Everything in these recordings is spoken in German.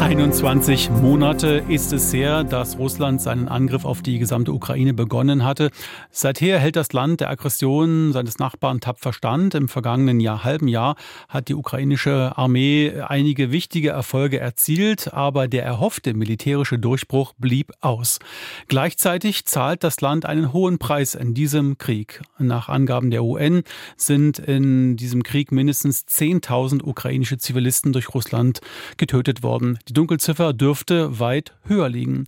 21 Monate ist es her, dass Russland seinen Angriff auf die gesamte Ukraine begonnen hatte. Seither hält das Land der Aggression seines Nachbarn tapfer stand. Im vergangenen Jahr, halben Jahr hat die ukrainische Armee einige wichtige Erfolge erzielt, aber der erhoffte militärische Durchbruch blieb aus. Gleichzeitig zahlt das Land einen hohen Preis in diesem Krieg. Nach Angaben der UN sind in diesem Krieg mindestens 10.000 ukrainische Zivilisten durch Russland getötet worden. Die Dunkelziffer dürfte weit höher liegen.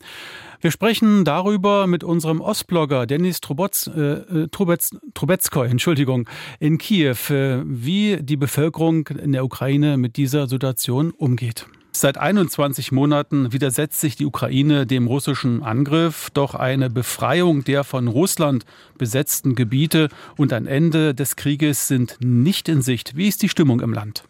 Wir sprechen darüber mit unserem Ostblogger Dennis Trubotz, äh, Trubetz, Trubetskoy, Entschuldigung, in Kiew, äh, wie die Bevölkerung in der Ukraine mit dieser Situation umgeht. Seit 21 Monaten widersetzt sich die Ukraine dem russischen Angriff, doch eine Befreiung der von Russland besetzten Gebiete und ein Ende des Krieges sind nicht in Sicht. Wie ist die Stimmung im Land?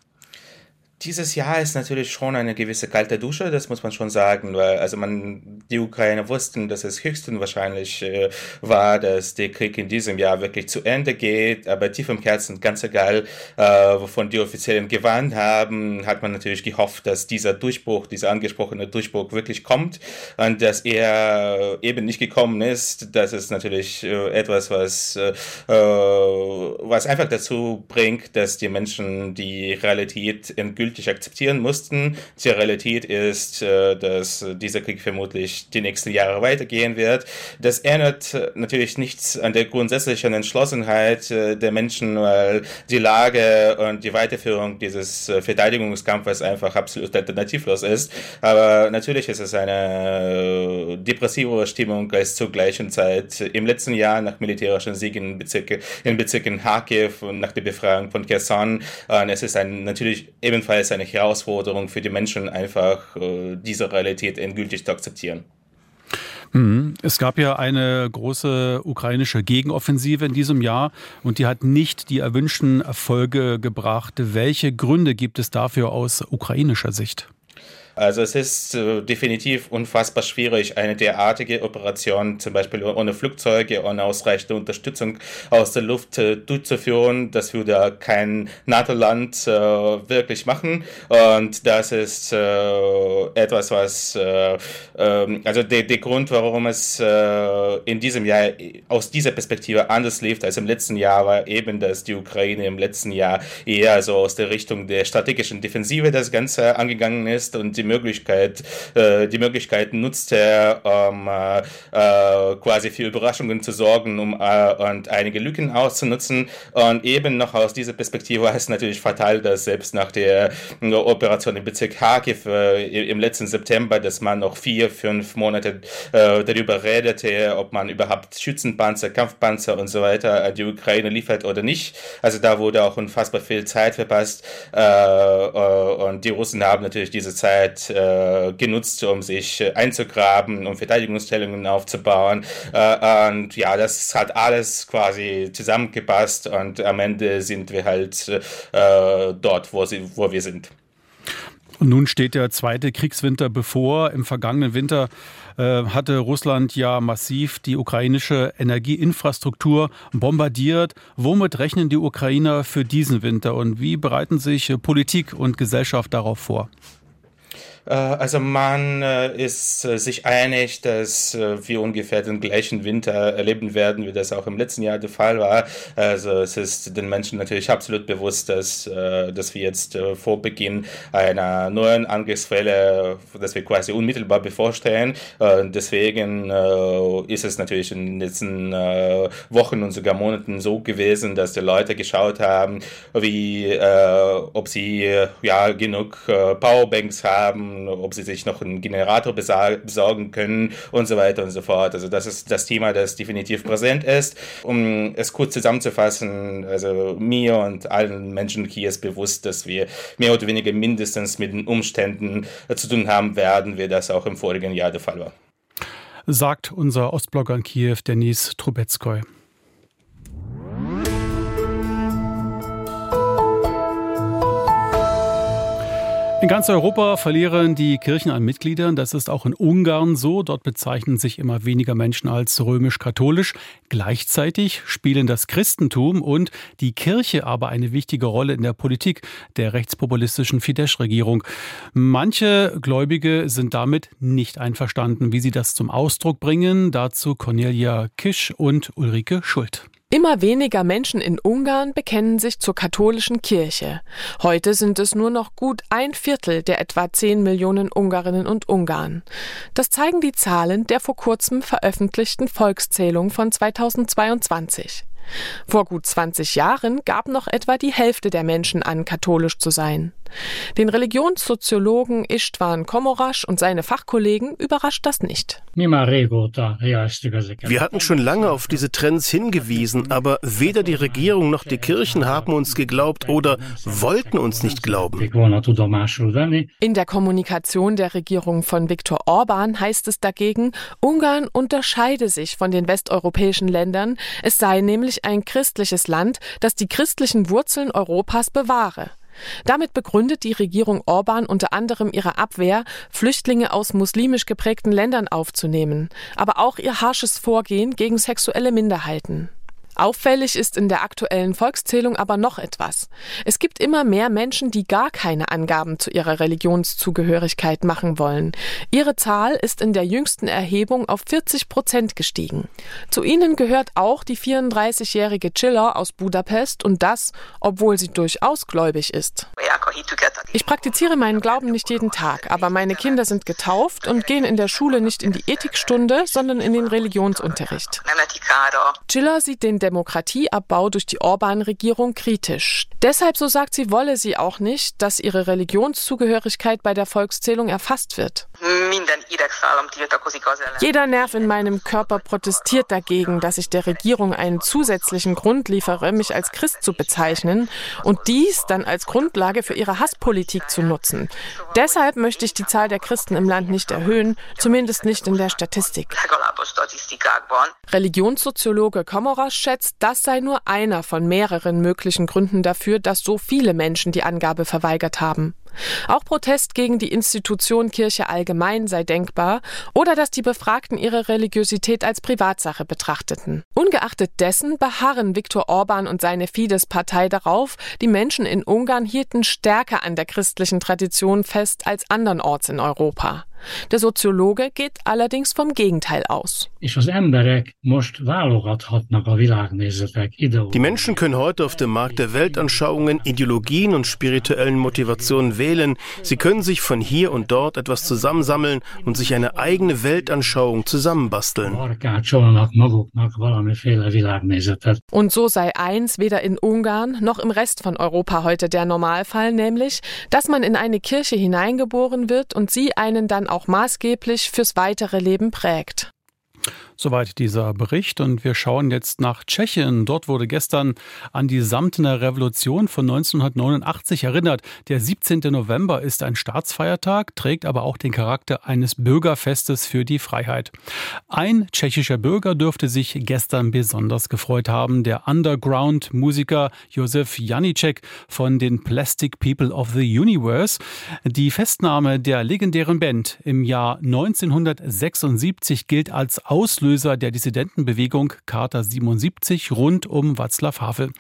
Dieses Jahr ist natürlich schon eine gewisse kalte Dusche, das muss man schon sagen, weil also man die Ukraine wussten, dass es höchstens wahrscheinlich äh, war, dass der Krieg in diesem Jahr wirklich zu Ende geht, aber tief im Herzen ganz egal, äh, wovon die Offiziellen gewarnt haben, hat man natürlich gehofft, dass dieser Durchbruch, dieser angesprochene Durchbruch wirklich kommt und dass er eben nicht gekommen ist. Das ist natürlich äh, etwas, was äh, was einfach dazu bringt, dass die Menschen die Realität endgültig endgültig akzeptieren mussten. Die Realität ist, äh, dass dieser Krieg vermutlich die nächsten Jahre weitergehen wird. Das ändert äh, natürlich nichts an der grundsätzlichen Entschlossenheit äh, der Menschen, weil die Lage und die Weiterführung dieses Verteidigungskampfes einfach absolut alternativlos ist. Aber natürlich ist es eine depressivere Stimmung als zur gleichen Zeit im letzten Jahr nach militärischen Siegen in, Bezirke, in Bezirken Kharkiv und nach der Befreiung von Kherson. Und es ist ein natürlich ebenfalls es eine Herausforderung für die Menschen, einfach äh, diese Realität endgültig zu akzeptieren. Mhm. Es gab ja eine große ukrainische Gegenoffensive in diesem Jahr und die hat nicht die erwünschten Erfolge gebracht. Welche Gründe gibt es dafür aus ukrainischer Sicht? Also es ist äh, definitiv unfassbar schwierig, eine derartige Operation zum Beispiel ohne Flugzeuge, ohne ausreichende Unterstützung aus der Luft äh, durchzuführen. Das würde kein NATO-Land äh, wirklich machen. Und das ist äh, etwas, was, äh, ähm, also der, der Grund, warum es äh, in diesem Jahr aus dieser Perspektive anders lief als im letzten Jahr, war eben, dass die Ukraine im letzten Jahr eher so aus der Richtung der strategischen Defensive das Ganze angegangen ist und die Möglichkeit, äh, die Möglichkeit nutzt er, um äh, äh, quasi für Überraschungen zu sorgen um, äh, und einige Lücken auszunutzen. Und eben noch aus dieser Perspektive ist es natürlich fatal, dass selbst nach der Operation im Bezirk Kharkiv äh, im letzten September, dass man noch vier, fünf Monate äh, darüber redete, ob man überhaupt Schützenpanzer, Kampfpanzer und so weiter an die Ukraine liefert oder nicht. Also da wurde auch unfassbar viel Zeit verpasst. und die Russen haben natürlich diese Zeit Zeit äh, genutzt, um sich einzugraben, um Verteidigungsstellungen aufzubauen. Äh, und ja, das hat alles quasi zusammengepasst und am Ende sind wir halt äh, dort, wo, sie, wo wir sind. Und nun steht der zweite Kriegswinter bevor. Im vergangenen Winter äh, hatte Russland ja massiv die ukrainische Energieinfrastruktur bombardiert. Womit rechnen die Ukrainer für diesen Winter und wie bereiten sich Politik und Gesellschaft darauf vor? Äh, also man äh, ist äh, sich einig, dass wir ungefähr den gleichen Winter erleben werden, wie das auch im letzten Jahr der Fall war. Also es ist den Menschen natürlich absolut bewusst, dass, dass wir jetzt vor Beginn einer neuen Angriffswelle, dass wir quasi unmittelbar bevorstehen. Deswegen ist es natürlich in den letzten Wochen und sogar Monaten so gewesen, dass die Leute geschaut haben, wie ob sie ja genug Powerbanks haben, ob sie sich noch einen Generator besorgen können und so weiter und so fort. Also das ist das Thema, das definitiv präsent ist. Um es kurz zusammenzufassen, also mir und allen Menschen hier ist bewusst, dass wir mehr oder weniger mindestens mit den Umständen zu tun haben werden, wie das auch im vorigen Jahr der Fall war. Sagt unser Ostblogger in Kiew, Denis Trubetskoy. In ganz Europa verlieren die Kirchen an Mitgliedern. Das ist auch in Ungarn so. Dort bezeichnen sich immer weniger Menschen als römisch-katholisch. Gleichzeitig spielen das Christentum und die Kirche aber eine wichtige Rolle in der Politik der rechtspopulistischen Fidesz-Regierung. Manche Gläubige sind damit nicht einverstanden. Wie sie das zum Ausdruck bringen, dazu Cornelia Kisch und Ulrike Schult. Immer weniger Menschen in Ungarn bekennen sich zur katholischen Kirche. Heute sind es nur noch gut ein Viertel der etwa 10 Millionen Ungarinnen und Ungarn. Das zeigen die Zahlen der vor kurzem veröffentlichten Volkszählung von 2022. Vor gut 20 Jahren gab noch etwa die Hälfte der Menschen an, katholisch zu sein. Den Religionssoziologen Istvan Komorasch und seine Fachkollegen überrascht das nicht. Wir hatten schon lange auf diese Trends hingewiesen, aber weder die Regierung noch die Kirchen haben uns geglaubt oder wollten uns nicht glauben. In der Kommunikation der Regierung von Viktor Orban heißt es dagegen, Ungarn unterscheide sich von den westeuropäischen Ländern, es sei nämlich ein christliches Land, das die christlichen Wurzeln Europas bewahre. Damit begründet die Regierung Orban unter anderem ihre Abwehr, Flüchtlinge aus muslimisch geprägten Ländern aufzunehmen, aber auch ihr harsches Vorgehen gegen sexuelle Minderheiten. Auffällig ist in der aktuellen Volkszählung aber noch etwas. Es gibt immer mehr Menschen, die gar keine Angaben zu ihrer Religionszugehörigkeit machen wollen. Ihre Zahl ist in der jüngsten Erhebung auf 40 Prozent gestiegen. Zu ihnen gehört auch die 34-jährige Chiller aus Budapest und das, obwohl sie durchaus gläubig ist. Ich praktiziere meinen Glauben nicht jeden Tag, aber meine Kinder sind getauft und gehen in der Schule nicht in die Ethikstunde, sondern in den Religionsunterricht. Chiller sieht den Demokratieabbau durch die Orban-Regierung kritisch. Deshalb, so sagt sie, wolle sie auch nicht, dass ihre Religionszugehörigkeit bei der Volkszählung erfasst wird. Jeder Nerv in meinem Körper protestiert dagegen, dass ich der Regierung einen zusätzlichen Grund liefere, mich als Christ zu bezeichnen und dies dann als Grundlage für ihre Hasspolitik zu nutzen. Deshalb möchte ich die Zahl der Christen im Land nicht erhöhen, zumindest nicht in der Statistik. Religionssoziologe Komoras schätzt, das sei nur einer von mehreren möglichen Gründen dafür, dass so viele Menschen die Angabe verweigert haben. Auch Protest gegen die Institution Kirche allgemein sei denkbar oder dass die Befragten ihre Religiosität als Privatsache betrachteten. Ungeachtet dessen beharren Viktor Orban und seine Fidesz-Partei darauf, die Menschen in Ungarn hielten stärker an der christlichen Tradition fest als andernorts in Europa. Der Soziologe geht allerdings vom Gegenteil aus. Die Menschen können heute auf dem Markt der Weltanschauungen, Ideologien und spirituellen Motivationen wählen. Sie können sich von hier und dort etwas zusammensammeln und sich eine eigene Weltanschauung zusammenbasteln. Und so sei eins weder in Ungarn noch im Rest von Europa heute der Normalfall, nämlich, dass man in eine Kirche hineingeboren wird und sie einen dann auch maßgeblich fürs weitere Leben prägt. Soweit dieser Bericht. Und wir schauen jetzt nach Tschechien. Dort wurde gestern an die Samtene Revolution von 1989 erinnert. Der 17. November ist ein Staatsfeiertag, trägt aber auch den Charakter eines Bürgerfestes für die Freiheit. Ein tschechischer Bürger dürfte sich gestern besonders gefreut haben. Der Underground-Musiker Josef Janicek von den Plastic People of the Universe. Die Festnahme der legendären Band im Jahr 1976 gilt als Auslöser Auslöser der Dissidentenbewegung Charta 77 rund um Václav Havel.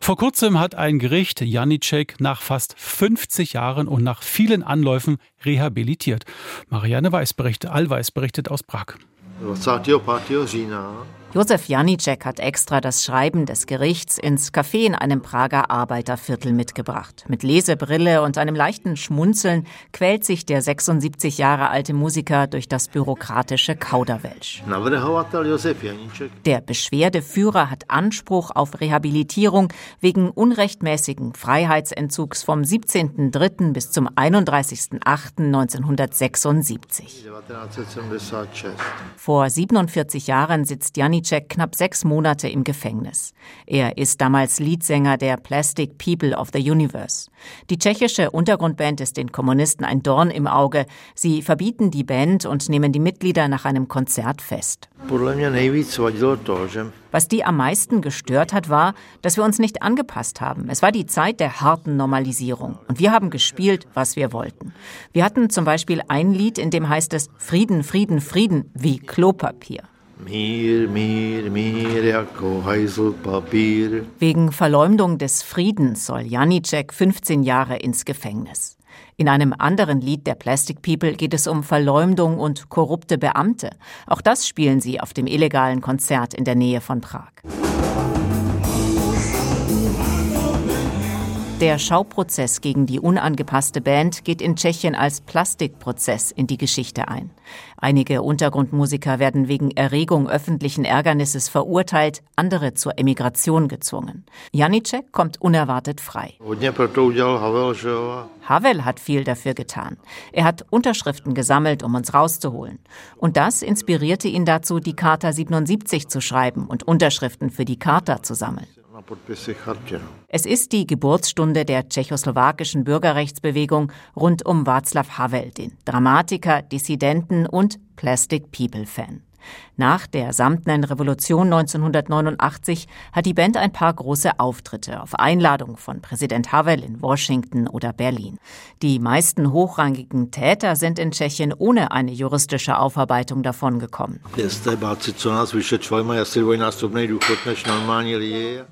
Vor kurzem hat ein Gericht Janicek nach fast 50 Jahren und nach vielen Anläufen rehabilitiert. Marianne Weiß berichtet, Allweis berichtet aus Prag. Josef Janicek hat extra das Schreiben des Gerichts ins Café in einem Prager Arbeiterviertel mitgebracht. Mit Lesebrille und einem leichten Schmunzeln quält sich der 76 Jahre alte Musiker durch das bürokratische Kauderwelsch. Der Beschwerdeführer hat Anspruch auf Rehabilitierung wegen unrechtmäßigen Freiheitsentzugs vom 17.03. bis zum 31.08.1976. Vor 47 Jahren sitzt Janicek Janicek knapp sechs Monate im Gefängnis. Er ist damals Leadsänger der Plastic People of the Universe. Die tschechische Untergrundband ist den Kommunisten ein Dorn im Auge. Sie verbieten die Band und nehmen die Mitglieder nach einem Konzert fest. Was die am meisten gestört hat, war, dass wir uns nicht angepasst haben. Es war die Zeit der harten Normalisierung. Und wir haben gespielt, was wir wollten. Wir hatten zum Beispiel ein Lied, in dem heißt es Frieden, Frieden, Frieden, wie Klopapier. Mir, mir, mir, Wegen Verleumdung des Friedens soll Janicek 15 Jahre ins Gefängnis. In einem anderen Lied der Plastic People geht es um Verleumdung und korrupte Beamte. Auch das spielen sie auf dem illegalen Konzert in der Nähe von Prag. Der Schauprozess gegen die unangepasste Band geht in Tschechien als Plastikprozess in die Geschichte ein. Einige Untergrundmusiker werden wegen Erregung öffentlichen Ärgernisses verurteilt, andere zur Emigration gezwungen. Janicek kommt unerwartet frei. Havel hat viel dafür getan. Er hat Unterschriften gesammelt, um uns rauszuholen. Und das inspirierte ihn dazu, die Charta 77 zu schreiben und Unterschriften für die Charta zu sammeln. Es ist die Geburtsstunde der tschechoslowakischen Bürgerrechtsbewegung rund um Václav Havel, den Dramatiker, Dissidenten und Plastic People Fan. Nach der Samtenen Revolution 1989 hat die Band ein paar große Auftritte auf Einladung von Präsident Havel in Washington oder Berlin. Die meisten hochrangigen Täter sind in Tschechien ohne eine juristische Aufarbeitung davongekommen.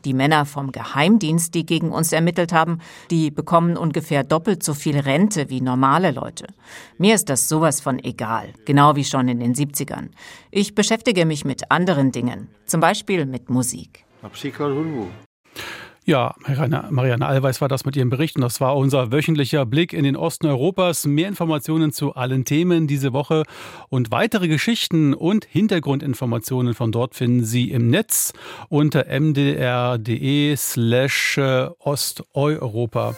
Die Männer vom Geheimdienst, die gegen uns ermittelt haben, die bekommen ungefähr doppelt so viel Rente wie normale Leute. Mir ist das sowas von egal, genau wie schon in den 70ern. Ich beschäftige mich mit anderen Dingen, zum Beispiel mit Musik. Ja, Marianne Allweis war das mit ihrem Bericht und das war unser wöchentlicher Blick in den Osten Europas. Mehr Informationen zu allen Themen diese Woche und weitere Geschichten und Hintergrundinformationen von dort finden Sie im Netz unter mdr.de slash Osteuropa.